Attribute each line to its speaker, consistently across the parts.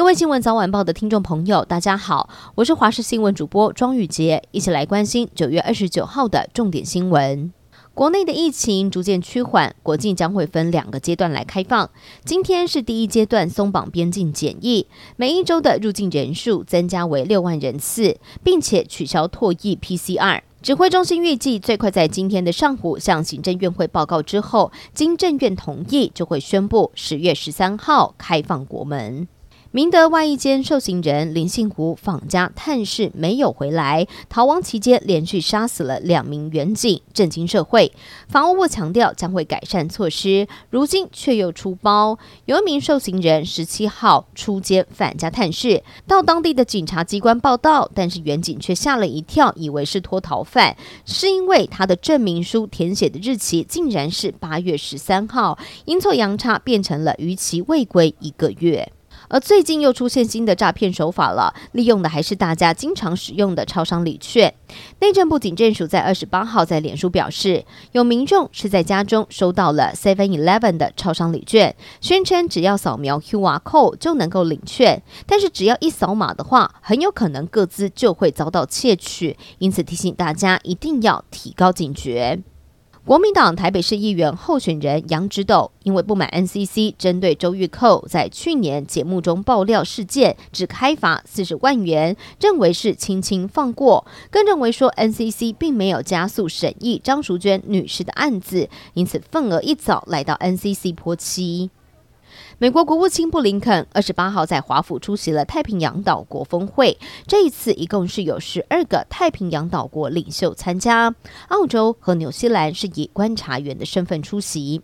Speaker 1: 各位新闻早晚报的听众朋友，大家好，我是华视新闻主播庄宇杰，一起来关心九月二十九号的重点新闻。国内的疫情逐渐趋缓，国境将会分两个阶段来开放。今天是第一阶段松绑边境检疫，每一周的入境人数增加为六万人次，并且取消唾液 PCR。指挥中心预计最快在今天的上午向行政院会报告之后，经政院同意，就会宣布十月十三号开放国门。明德外一间受刑人林姓胡访家探视没有回来，逃亡期间连续杀死了两名员警，震惊社会。法务部强调将会改善措施，如今却又出包。有一名受刑人十七号出监返家探视，到当地的警察机关报到，但是员警却吓了一跳，以为是脱逃犯，是因为他的证明书填写的日期竟然是八月十三号，阴错阳差变成了逾期未归一个月。而最近又出现新的诈骗手法了，利用的还是大家经常使用的超商礼券。内政部警政署在二十八号在脸书表示，有民众是在家中收到了 Seven Eleven 的超商礼券，宣称只要扫描 QR code 就能够领券，但是只要一扫码的话，很有可能各自就会遭到窃取，因此提醒大家一定要提高警觉。国民党台北市议员候选人杨植斗因为不满 NCC 针对周玉蔻在去年节目中爆料事件只开罚四十万元，认为是轻轻放过，更认为说 NCC 并没有加速审议张淑娟女士的案子，因此份额一早来到 NCC 泼漆。美国国务卿布林肯二十八号在华府出席了太平洋岛国峰会，这一次一共是有十二个太平洋岛国领袖参加，澳洲和纽西兰是以观察员的身份出席。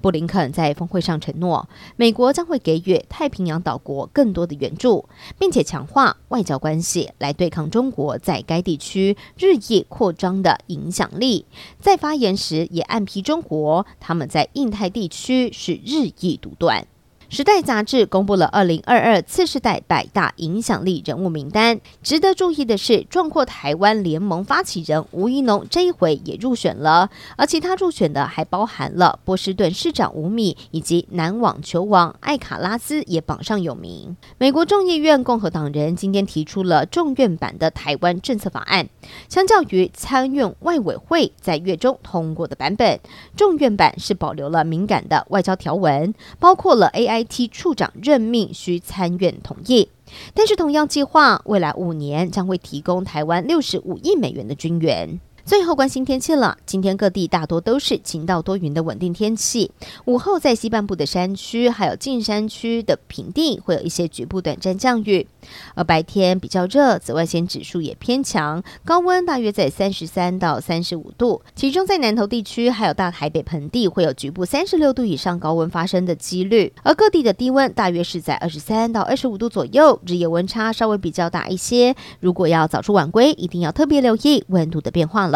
Speaker 1: 布林肯在峰会上承诺，美国将会给予太平洋岛国更多的援助，并且强化外交关系来对抗中国在该地区日益扩张的影响力。在发言时也暗批中国，他们在印太地区是日益独断。时代杂志公布了二零二二次世代百大影响力人物名单。值得注意的是，壮阔台湾联盟发起人吴怡农这一回也入选了，而其他入选的还包含了波士顿市长吴米以及男网球王艾卡拉斯也榜上有名。美国众议院共和党人今天提出了众院版的台湾政策法案，相较于参院外委会在月中通过的版本，众院版是保留了敏感的外交条文，包括了 AI。IT 处长任命需参院同意，但是同样计划未来五年将会提供台湾六十五亿美元的军援。最后关心天气了，今天各地大多都是晴到多云的稳定天气。午后在西半部的山区还有近山区的平地会有一些局部短暂降雨，而白天比较热，紫外线指数也偏强，高温大约在三十三到三十五度。其中在南投地区还有大台北盆地会有局部三十六度以上高温发生的几率，而各地的低温大约是在二十三到二十五度左右，日夜温差稍微比较大一些。如果要早出晚归，一定要特别留意温度的变化了。